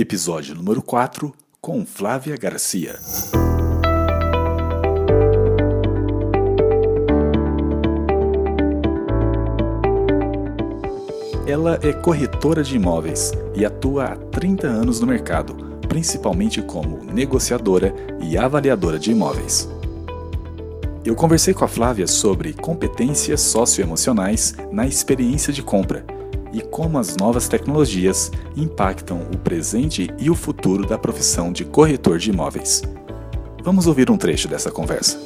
Episódio número 4 com Flávia Garcia. Ela é corretora de imóveis e atua há 30 anos no mercado, principalmente como negociadora e avaliadora de imóveis. Eu conversei com a Flávia sobre competências socioemocionais na experiência de compra e como as novas tecnologias impactam o presente e o futuro da profissão de corretor de imóveis. Vamos ouvir um trecho dessa conversa.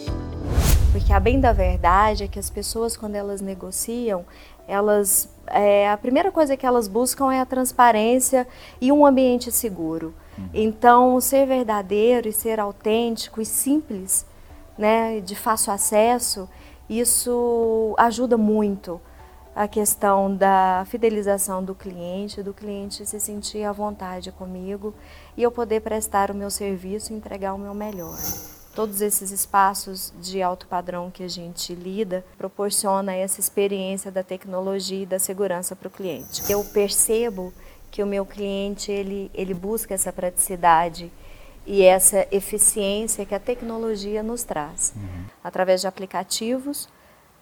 Porque a bem da verdade é que as pessoas, quando elas negociam, elas é, a primeira coisa que elas buscam é a transparência e um ambiente seguro. Uhum. Então, ser verdadeiro e ser autêntico e simples né, de fácil acesso, isso ajuda muito a questão da fidelização do cliente, do cliente se sentir à vontade comigo e eu poder prestar o meu serviço e entregar o meu melhor. Todos esses espaços de alto padrão que a gente lida proporciona essa experiência da tecnologia e da segurança para o cliente. Eu percebo que o meu cliente ele, ele busca essa praticidade e essa eficiência que a tecnologia nos traz, uhum. através de aplicativos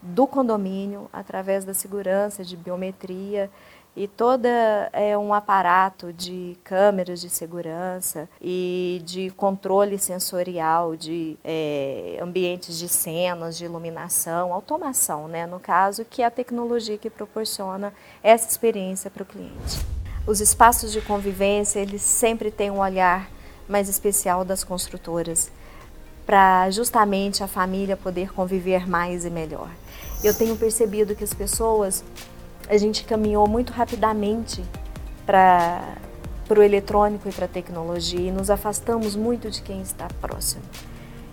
do condomínio, através da segurança, de biometria e todo é um aparato de câmeras de segurança e de controle sensorial de é, ambientes de cenas, de iluminação, automação, né, no caso, que é a tecnologia que proporciona essa experiência para o cliente. Os espaços de convivência, eles sempre têm um olhar mais especial das construtoras, para justamente a família poder conviver mais e melhor. Eu tenho percebido que as pessoas, a gente caminhou muito rapidamente para o eletrônico e para a tecnologia e nos afastamos muito de quem está próximo.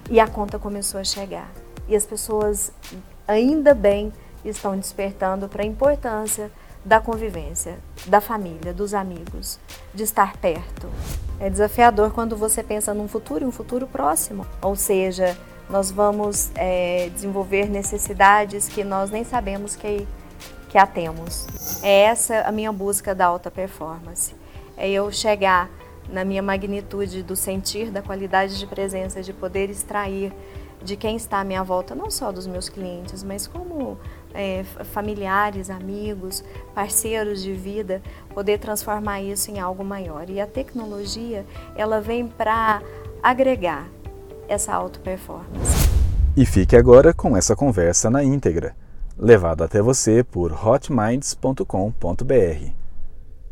E a conta começou a chegar. E as pessoas, ainda bem, estão despertando para a importância da convivência, da família, dos amigos, de estar perto. É desafiador quando você pensa num futuro um futuro próximo, ou seja, nós vamos é, desenvolver necessidades que nós nem sabemos que, que a temos. É essa a minha busca da alta performance. É eu chegar na minha magnitude do sentir, da qualidade de presença, de poder extrair de quem está à minha volta, não só dos meus clientes, mas como é, familiares, amigos, parceiros de vida, poder transformar isso em algo maior. E a tecnologia, ela vem para agregar essa auto performance. E fique agora com essa conversa na íntegra, levada até você por hotminds.com.br.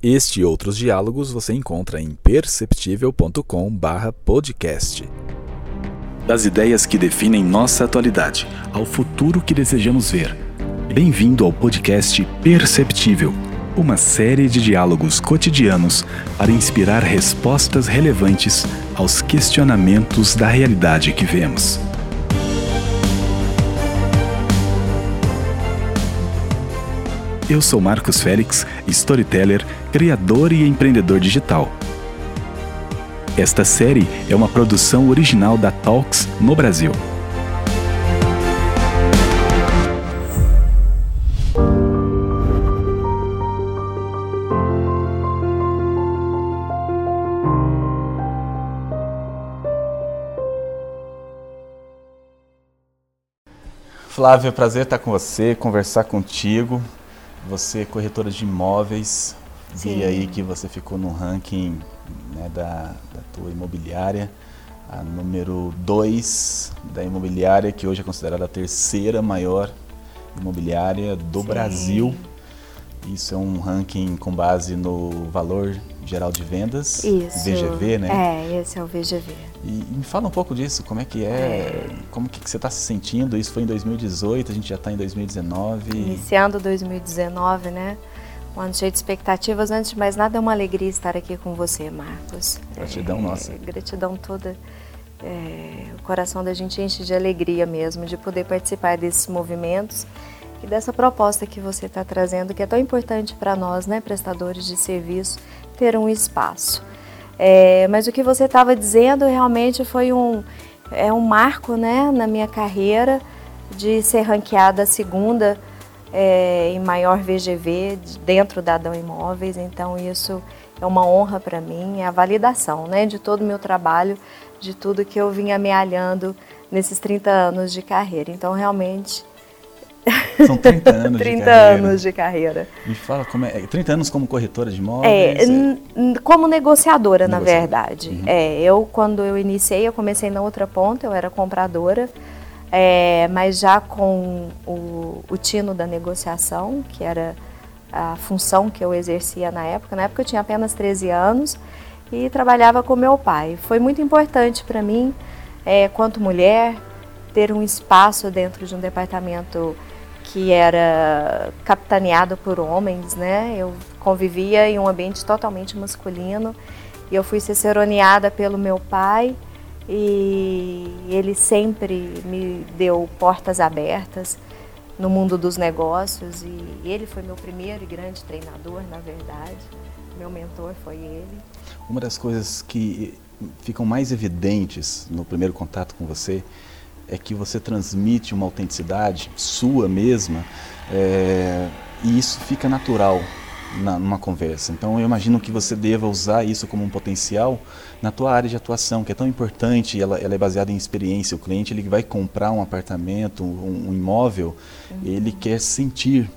Este e outros diálogos você encontra em perceptível.com/podcast das ideias que definem nossa atualidade ao futuro que desejamos ver. Bem-vindo ao podcast Perceptível, uma série de diálogos cotidianos para inspirar respostas relevantes aos questionamentos da realidade que vemos. Eu sou Marcos Félix, storyteller, criador e empreendedor digital esta série é uma produção original da Talks no Brasil. Flávia, prazer estar com você, conversar contigo. Você é corretora de imóveis. Sim. Vi aí que você ficou no ranking né, da, da tua imobiliária, a número 2 da imobiliária, que hoje é considerada a terceira maior imobiliária do Sim. Brasil. Isso é um ranking com base no valor geral de vendas, Isso. VGV, né? É, esse é o VGV. E, me fala um pouco disso, como é que é, é. como que, você está se sentindo? Isso foi em 2018, a gente já está em 2019. Iniciando 2019, né? um ano cheio de expectativas. Antes de mais nada, é uma alegria estar aqui com você, Marcos. Gratidão é, nossa. Gratidão toda. É, o coração da gente enche de alegria mesmo de poder participar desses movimentos e dessa proposta que você está trazendo, que é tão importante para nós, né, prestadores de serviço, ter um espaço. É, mas o que você estava dizendo realmente foi um, é um marco né, na minha carreira de ser ranqueada segunda é, em maior VGV dentro da Adão Imóveis, então isso é uma honra para mim, é a validação né, de todo o meu trabalho, de tudo que eu vim amealhando nesses 30 anos de carreira. Então, realmente. São 30 anos 30 de carreira. anos de carreira. Me fala, como é, 30 anos como corretora de imóveis? É, como negociadora, na verdade. Uhum. É, eu, quando eu iniciei, eu comecei na outra ponta, eu era compradora, é, mas já com o, o tino da negociação, que era a função que eu exercia na época. Na época eu tinha apenas 13 anos e trabalhava com meu pai. Foi muito importante para mim, é, quanto mulher, ter um espaço dentro de um departamento que era capitaneado por homens, né? Eu convivia em um ambiente totalmente masculino e eu fui ciceroneada pelo meu pai e ele sempre me deu portas abertas no mundo dos negócios e ele foi meu primeiro e grande treinador, na verdade. Meu mentor foi ele. Uma das coisas que ficam mais evidentes no primeiro contato com você é que você transmite uma autenticidade sua mesma é, e isso fica natural na, numa conversa. Então eu imagino que você deva usar isso como um potencial na tua área de atuação, que é tão importante, ela, ela é baseada em experiência. O cliente ele vai comprar um apartamento, um, um imóvel, uhum. ele quer sentir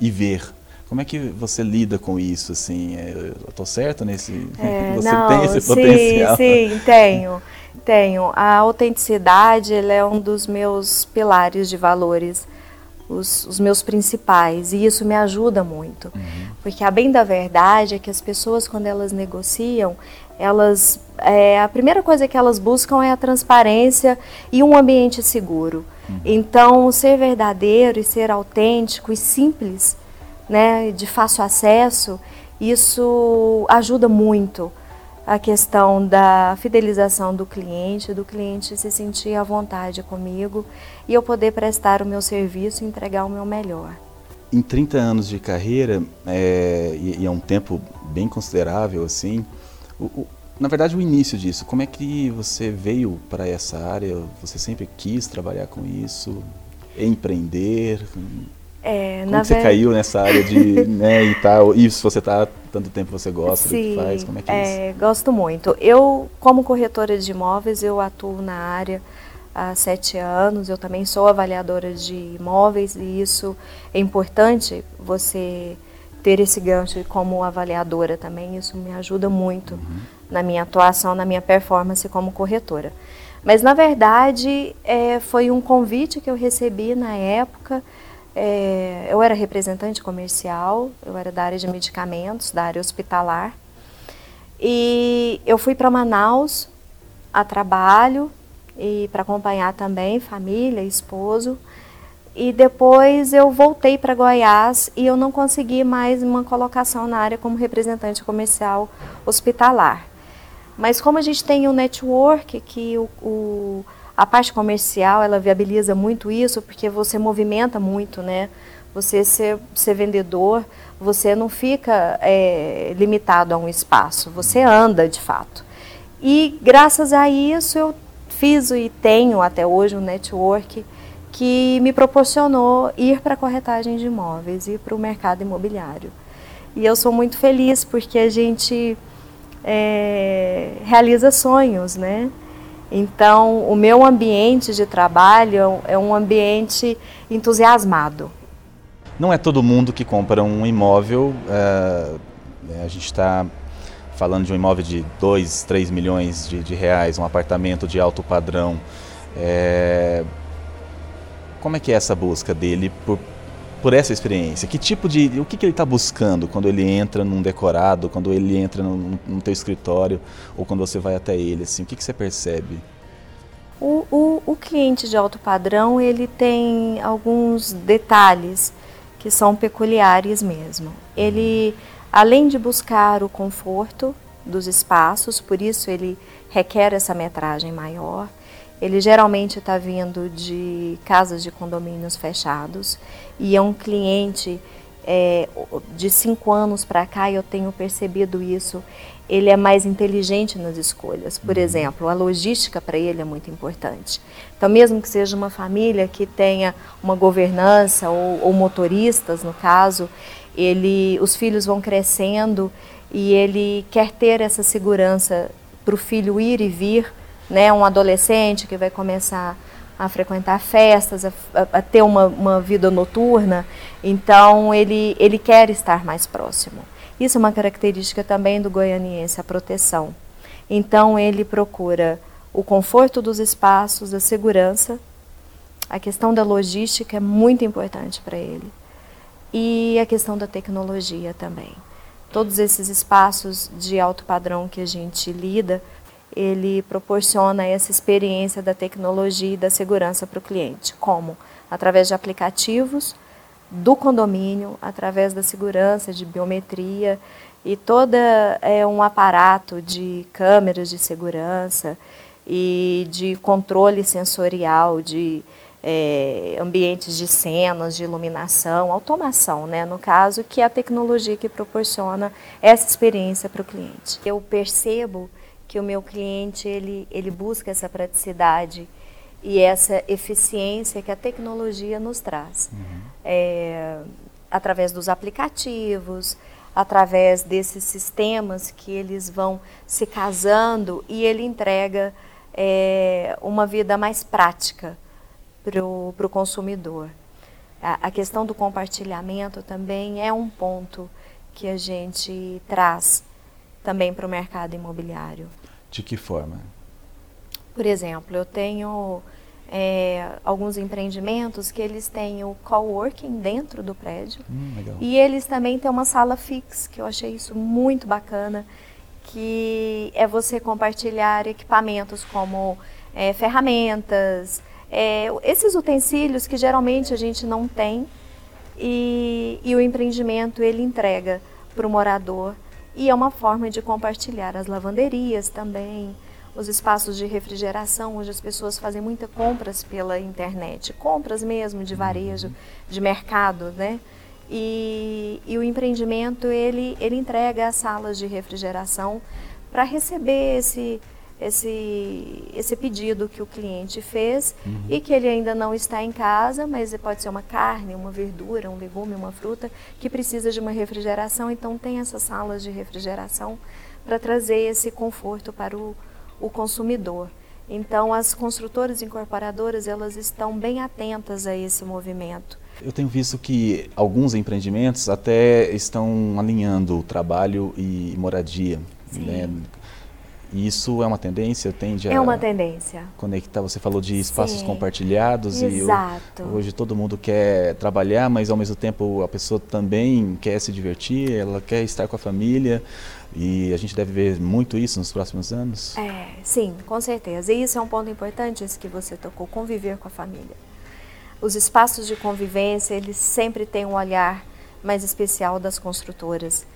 e ver. Como é que você lida com isso? Assim, é, eu estou certo nesse? É, você não, tem esse sim, potencial? Sim, tenho, tenho. A autenticidade é um dos meus pilares de valores os, os, meus principais e isso me ajuda muito, uhum. porque a bem da verdade é que as pessoas quando elas negociam, elas é, a primeira coisa que elas buscam é a transparência e um ambiente seguro. Uhum. Então, ser verdadeiro e ser autêntico e simples, né, de fácil acesso, isso ajuda muito a questão da fidelização do cliente, do cliente se sentir à vontade comigo e eu poder prestar o meu serviço e entregar o meu melhor. Em 30 anos de carreira, é, e, é um tempo bem considerável assim, o, o, na verdade o início disso, como é que você veio para essa área? Você sempre quis trabalhar com isso? Empreender? É, como você ver... caiu nessa área de né, e tal? E se você está tanto tempo você gosta Sim, do que faz? Como é que é, é isso? Gosto muito. Eu, como corretora de imóveis, eu atuo na área há sete anos. Eu também sou avaliadora de imóveis e isso é importante você ter esse gancho como avaliadora também. Isso me ajuda muito uhum. na minha atuação, na minha performance como corretora. Mas na verdade é, foi um convite que eu recebi na época é, eu era representante comercial, eu era da área de medicamentos, da área hospitalar. E eu fui para Manaus a trabalho e para acompanhar também família, esposo. E depois eu voltei para Goiás e eu não consegui mais uma colocação na área como representante comercial hospitalar. Mas como a gente tem o um network que o, o a parte comercial, ela viabiliza muito isso, porque você movimenta muito, né? Você ser, ser vendedor, você não fica é, limitado a um espaço, você anda de fato. E graças a isso eu fiz e tenho até hoje um network que me proporcionou ir para a corretagem de imóveis, ir para o mercado imobiliário. E eu sou muito feliz porque a gente é, realiza sonhos, né? Então, o meu ambiente de trabalho é um ambiente entusiasmado. Não é todo mundo que compra um imóvel. É, a gente está falando de um imóvel de 2, 3 milhões de, de, reais, um apartamento de alto padrão. É, como é que é essa busca dele por, por essa experiência? Que tipo de. O que, que ele está buscando quando ele entra num decorado, quando ele entra no, no teu escritório ou quando você vai até ele? Assim, o que, que você percebe? O, o, o cliente de alto padrão ele tem alguns detalhes que são peculiares mesmo. Ele, além de buscar o conforto dos espaços, por isso ele requer essa metragem maior, ele geralmente está vindo de casas de condomínios fechados e é um cliente é, de cinco anos para cá, eu tenho percebido isso, ele é mais inteligente nas escolhas. Por uhum. exemplo, a logística para ele é muito importante. Então, mesmo que seja uma família que tenha uma governança ou, ou motoristas, no caso, ele, os filhos vão crescendo e ele quer ter essa segurança para o filho ir e vir, né? Um adolescente que vai começar a frequentar festas, a, a ter uma, uma, vida noturna, então ele, ele quer estar mais próximo. Isso é uma característica também do goianiense, a proteção. Então ele procura o conforto dos espaços, a segurança, a questão da logística é muito importante para ele. E a questão da tecnologia também. Todos esses espaços de alto padrão que a gente lida, ele proporciona essa experiência da tecnologia e da segurança para o cliente. Como? Através de aplicativos do condomínio, através da segurança, de biometria e todo é, um aparato de câmeras de segurança e de controle sensorial, de é, ambientes de cenas, de iluminação, automação, né, no caso, que é a tecnologia que proporciona essa experiência para o cliente. Eu percebo que o meu cliente ele, ele busca essa praticidade e essa eficiência que a tecnologia nos traz. Uhum. É, através dos aplicativos, através desses sistemas que eles vão se casando e ele entrega é, uma vida mais prática para o consumidor. A, a questão do compartilhamento também é um ponto que a gente traz também para o mercado imobiliário. De que forma? Por exemplo, eu tenho é, alguns empreendimentos que eles têm o coworking dentro do prédio. Hum, e eles também têm uma sala fixa, que eu achei isso muito bacana, que é você compartilhar equipamentos como é, ferramentas, é, esses utensílios que geralmente a gente não tem e, e o empreendimento ele entrega para o morador e é uma forma de compartilhar as lavanderias também, os espaços de refrigeração, onde as pessoas fazem muitas compras pela internet, compras mesmo de varejo, de mercado, né? E, e o empreendimento ele, ele entrega as salas de refrigeração para receber esse, esse, esse pedido que o cliente fez uhum. e que ele ainda não está em casa, mas pode ser uma carne, uma verdura, um legume, uma fruta que precisa de uma refrigeração. Então, tem essas salas de refrigeração para trazer esse conforto para o, o consumidor. Então, as construtoras incorporadoras elas estão bem atentas a esse movimento. Eu tenho visto que alguns empreendimentos até estão alinhando o trabalho e moradia. Né? E isso é uma tendência? Tende a é uma tendência. Conectar, você falou de espaços Sim, compartilhados exato. e hoje todo mundo quer trabalhar, mas ao mesmo tempo a pessoa também quer se divertir, ela quer estar com a família e a gente deve ver muito isso nos próximos anos? É, sim, com certeza. E isso é um ponto importante, esse que você tocou, conviver com a família. Os espaços de convivência, eles sempre têm um olhar mais especial das construtoras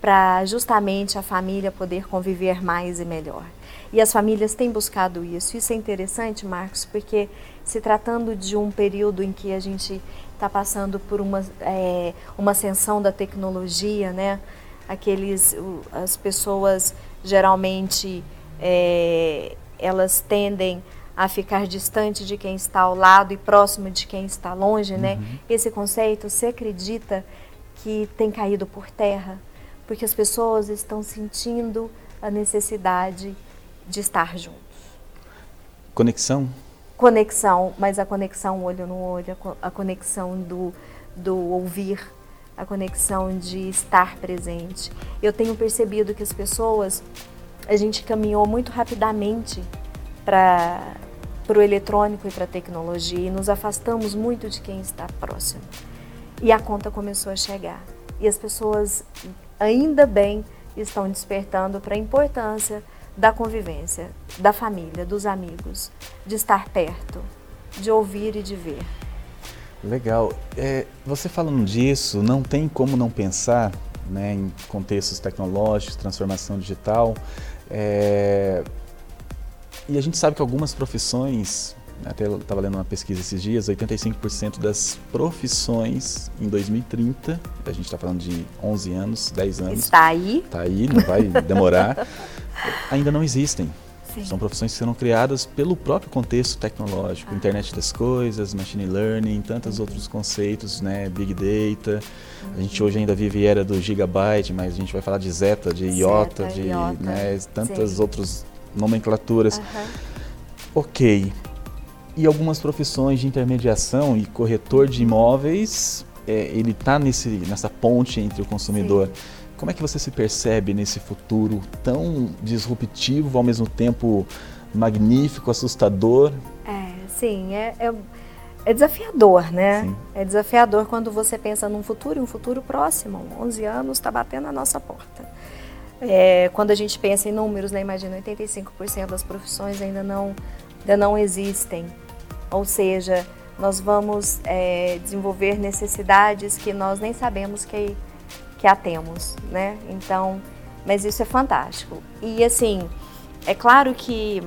para justamente a família poder conviver mais e melhor. E as famílias têm buscado isso. Isso é interessante, Marcos, porque se tratando de um período em que a gente está passando por uma, é, uma ascensão da tecnologia, né? Aqueles, as pessoas geralmente é, elas tendem a ficar distante de quem está ao lado e próximo de quem está longe, né? uhum. Esse conceito, se acredita que tem caído por terra? Porque as pessoas estão sentindo a necessidade de estar juntos. Conexão? Conexão, mas a conexão olho no olho, a conexão do, do ouvir, a conexão de estar presente. Eu tenho percebido que as pessoas, a gente caminhou muito rapidamente para para o eletrônico e para a tecnologia e nos afastamos muito de quem está próximo. E a conta começou a chegar. E as pessoas ainda bem estão despertando para a importância da convivência, da família, dos amigos, de estar perto, de ouvir e de ver. Legal. É, você falando disso, não tem como não pensar né, em contextos tecnológicos, transformação digital. É, e a gente sabe que algumas profissões até estava lendo uma pesquisa esses dias, 85% das profissões em 2030, a gente está falando de 11 anos, 10 anos. Está aí. Está aí, não vai demorar, ainda não existem. Sim. São profissões que serão criadas pelo próprio contexto tecnológico, ah. internet das coisas, machine learning, tantos uhum. outros conceitos, né, big data. Uhum. A gente hoje ainda vive era do gigabyte, mas a gente vai falar de zeta, de iota, de iota. Né, tantas outras nomenclaturas. Uhum. Ok. E algumas profissões de intermediação e corretor de imóveis, é, ele está nessa ponte entre o consumidor. Sim como é que você se percebe nesse futuro tão disruptivo, ao mesmo tempo magnífico, assustador? É, sim, é, é, é desafiador, né? Sim. É desafiador quando você pensa num futuro e um futuro próximo. 11 anos está batendo a nossa porta. É, quando a gente pensa em números, né, imagina 85% das profissões ainda não, ainda não existem. Ou seja, nós vamos é, desenvolver necessidades que nós nem sabemos que que a temos, né? Então, mas isso é fantástico. E assim, é claro que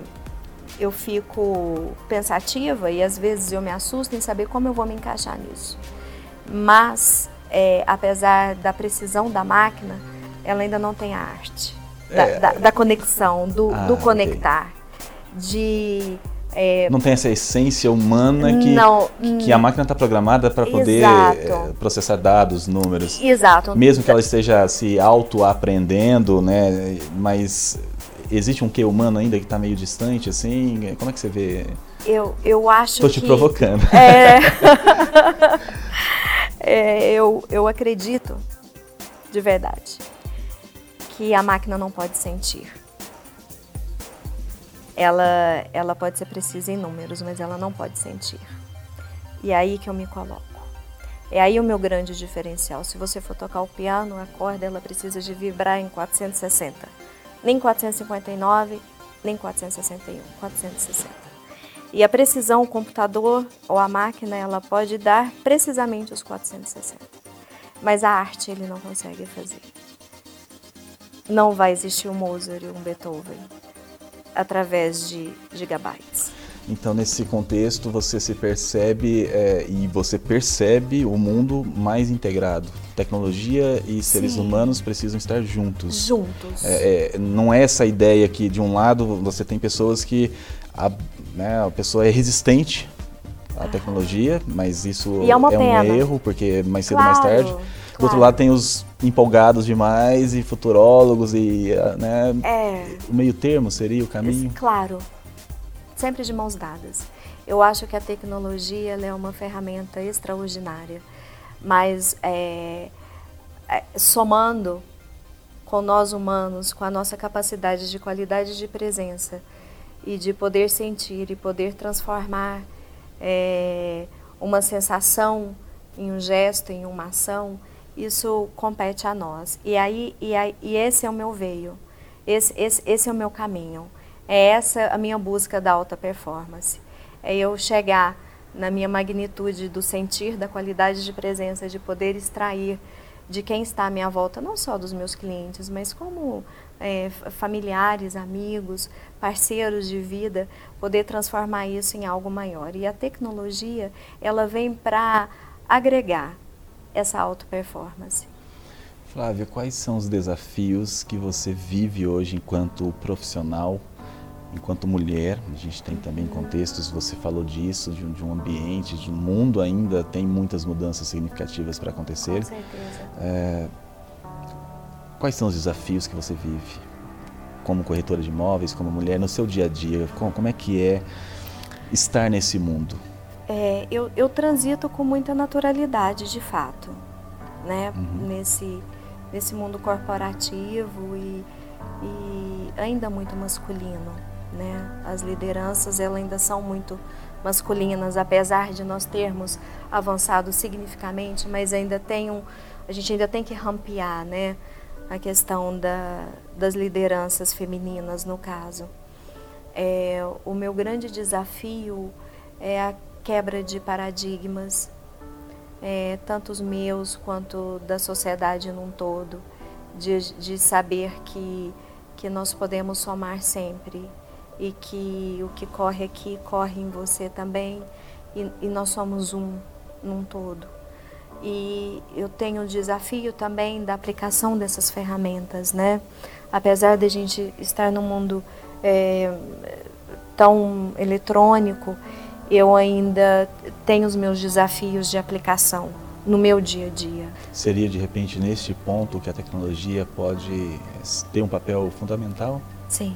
eu fico pensativa e às vezes eu me assusto em saber como eu vou me encaixar nisso. Mas, é, apesar da precisão da máquina, ela ainda não tem a arte da, é. da, da conexão, do, ah, do conectar, de é... Não tem essa essência humana que, não, que, a máquina está programada para poder é, processar dados, números. Exato. Mesmo que ela esteja se auto-aprendendo, né? Mas existe um quê humano ainda que está meio distante, assim? Como é que você vê? Eu, eu acho Estou te que... provocando. É... é, eu, eu acredito, de verdade, que a máquina não pode sentir ela, ela pode ser precisa em números, mas ela não pode sentir. E é aí que eu me coloco. É aí o meu grande diferencial. Se você for tocar o piano, a corda ela precisa de vibrar em 460. Nem 459, nem 461, 460. E a precisão, o computador ou a máquina, ela pode dar precisamente os 460. Mas a arte ele não consegue fazer. Não vai existir um Mozart e um Beethoven através de gigabytes. Então, nesse contexto, você se percebe é, e você percebe o mundo mais integrado. Tecnologia e seres Sim. humanos precisam estar juntos. Juntos. É, é, não é essa ideia que, de um lado, você tem pessoas que a, né, a pessoa é resistente à tecnologia, mas isso é, é, um erro, porque mais cedo ou mais tarde do outro lado tem os empolgados demais e futurólogos e né, é, o meio termo seria o caminho? Claro, sempre de mãos dadas. Eu acho que a tecnologia é uma ferramenta extraordinária, mas é, é, somando com nós humanos, com a nossa capacidade de qualidade de presença e de poder sentir e poder transformar é, uma sensação em um gesto, em uma ação, isso compete a nós. E aí e, aí, e esse é o meu veio, esse, esse, esse é o meu caminho. É essa a minha busca da alta performance. É eu chegar na minha magnitude do sentir, da qualidade de presença, de poder extrair de quem está à minha volta, não só dos meus clientes, mas como é, familiares, amigos, parceiros de vida, poder transformar isso em algo maior. E a tecnologia, ela vem para agregar, essa auto performance. Flávia, quais são os desafios que você vive hoje enquanto profissional, enquanto mulher? A gente tem também contextos, você falou disso, de um, de um ambiente, de um mundo ainda tem muitas mudanças significativas para acontecer. Com certeza. É, quais são os desafios que você vive como corretora de imóveis, como mulher, no seu dia a dia? Como, como é que é estar nesse mundo? É, eu, eu transito com muita naturalidade, de fato, né? Uhum. Nesse, nesse mundo corporativo e, e ainda muito masculino, né? As lideranças elas ainda são muito masculinas, apesar de nós termos avançado significativamente, mas ainda tem um, a gente ainda tem que rampear, né? A questão da, das lideranças femininas, no caso. É, o meu grande desafio é a quebra de paradigmas, é, tanto os meus quanto da sociedade num todo, de, de saber que, que nós podemos somar sempre e que o que corre aqui corre em você também e, e nós somos um num todo. E eu tenho o desafio também da aplicação dessas ferramentas, né? Apesar de a gente estar num mundo é, tão eletrônico, eu ainda tenho os meus desafios de aplicação no meu dia a dia. Seria de repente neste ponto que a tecnologia pode ter um papel fundamental? Sim.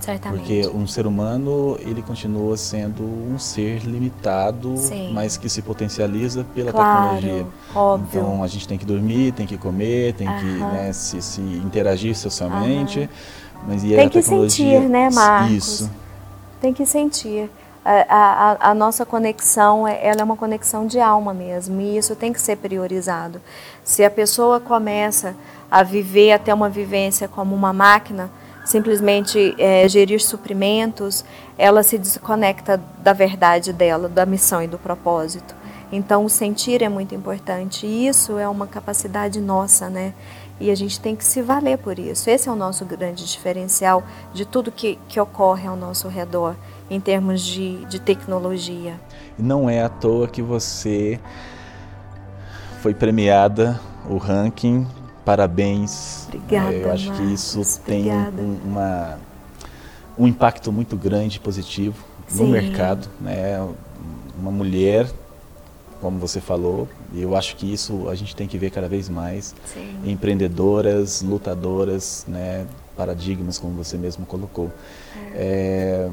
Certamente. Porque um ser humano, ele continua sendo um ser limitado, Sim. mas que se potencializa pela claro, tecnologia. Óbvio. Então a gente tem que dormir, tem que comer, tem que né, se, se, interagir socialmente. Mas e tem a que tecnologia... sentir, né, Marcos? Isso. Tem que sentir. A, a, a, nossa conexão é, ela é uma conexão de alma mesmo e isso tem que ser priorizado. Se a pessoa começa a viver até uma vivência como uma máquina, simplesmente é, gerir suprimentos, ela se desconecta da verdade dela, da missão e do propósito. Então, o sentir é muito importante e isso é uma capacidade nossa, né? E a gente tem que se valer por isso. Esse é o nosso grande diferencial de tudo que, que ocorre ao nosso redor em termos de, de tecnologia. Não é à toa que você foi premiada o ranking Parabéns. Obrigada. Eu acho Marcos, que isso obrigada. tem um, uma, um impacto muito grande, positivo Sim. no mercado. Né? Uma mulher, como você falou, e eu acho que isso a gente tem que ver cada vez mais. Sim. Empreendedoras, lutadoras, né? paradigmas, como você mesmo colocou. É. É,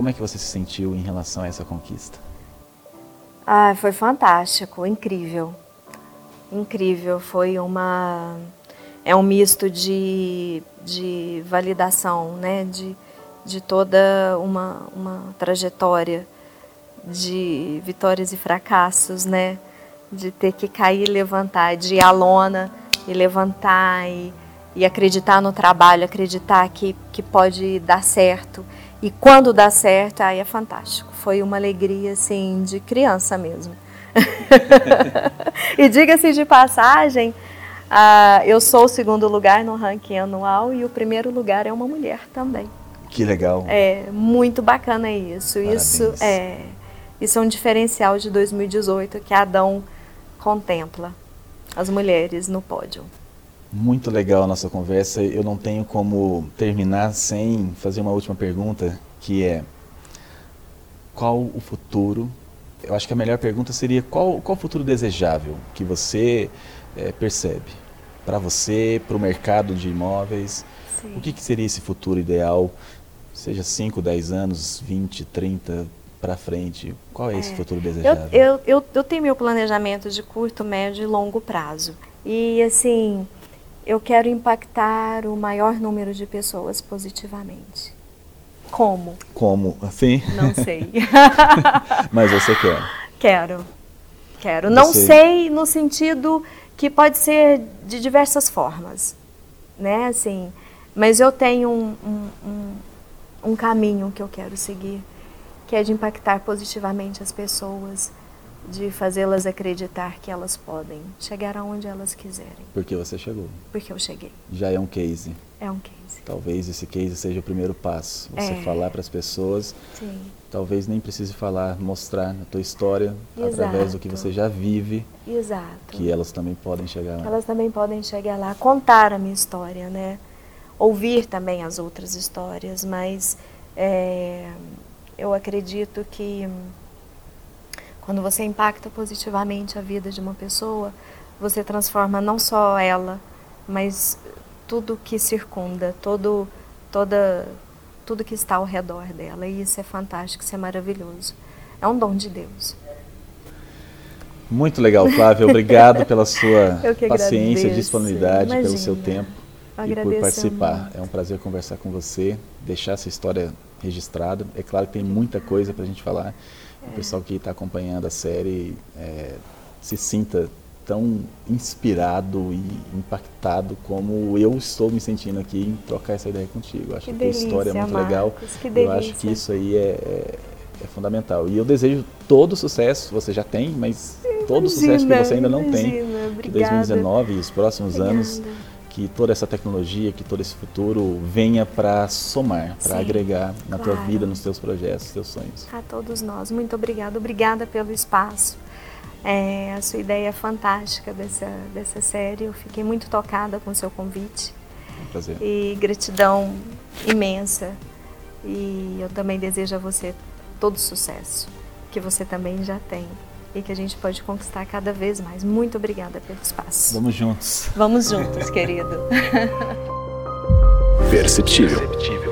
como é que você se sentiu em relação a essa conquista? Ah, foi fantástico, incrível incrível. Foi uma é um misto de, de validação, né? De, de toda uma, uma trajetória de vitórias e fracassos, né? De ter que cair e levantar, de ir à lona e levantar e, e acreditar no trabalho, acreditar que, que pode dar certo. E quando dá certo, aí é fantástico. Foi uma alegria, assim, de criança mesmo. e diga-se de passagem, uh, eu sou o segundo lugar no ranking anual e o primeiro lugar é uma mulher também. Que legal. É muito bacana isso. Parabéns. Isso é, isso é um diferencial de 2018 que Adão contempla as mulheres no pódio. Muito legal a nossa conversa. Eu não tenho como terminar sem fazer uma última pergunta, que é qual o futuro eu acho que a melhor pergunta seria qual, qual o futuro desejável que você é, percebe para você, para o mercado de imóveis? Sim. O que, que seria esse futuro ideal, seja 5, 10 anos, 20, 30 para frente? Qual é, é, esse futuro desejável? Eu, eu, eu, eu tenho meu planejamento de curto, médio e longo prazo. E assim, eu quero impactar o maior número de pessoas positivamente. Como? Como? Assim? Não sei. Mas você quer? Quero. Quero. Você... Não sei no sentido que pode ser de diversas formas, né? Assim, mas eu tenho um, um, um, um caminho que eu quero seguir, que é de impactar positivamente as pessoas, de fazê-las acreditar que elas podem chegar aonde elas quiserem. Porque você chegou. Porque eu cheguei. Já é um case. É um case. Talvez esse case seja o primeiro passo. Você é. falar para as pessoas. Sim. Talvez nem precise falar, mostrar a tua história Exato. através do que você já vive. Exato. Que elas também podem chegar lá. Elas também podem chegar lá, contar a minha história, né? Ouvir também as outras histórias, mas é, eu acredito que quando você impacta positivamente a vida de uma pessoa, você transforma não só ela, mas tudo que circunda, todo, toda, tudo que está ao redor dela. E isso é fantástico, isso é maravilhoso. É um dom de Deus. Muito legal, Flávia. Obrigado pela sua paciência e disponibilidade, Imagina. pelo seu tempo e por participar. É um prazer conversar com você, deixar essa história registrada. É claro que tem muita coisa para a gente falar. O pessoal que está acompanhando a série é, se sinta tão inspirado e impactado como eu estou me sentindo aqui em trocar essa ideia contigo. Acho que, que delícia, a história é muito Marcos, legal. Eu acho que isso aí é, é, é, fundamental. E eu desejo todo o sucesso, você já tem, mas todo o sucesso que você ainda não imagina, tem. Obrigada. Que 2019 e os próximos Obrigada. anos, que toda essa tecnologia, que todo esse futuro venha para somar, para agregar na claro. tua vida, nos teus projetos, nos teus sonhos. A todos nós. Muito obrigada. Obrigada pelo espaço. É, a sua ideia é fantástica dessa, dessa série. Eu fiquei muito tocada com o seu convite. É um prazer. E gratidão imensa. E eu também desejo a você todo sucesso, que você também já tem e que a gente pode conquistar cada vez mais. Muito obrigada pelo espaço. Vamos juntos. Vamos juntos, querido. Perceptível. Perceptível.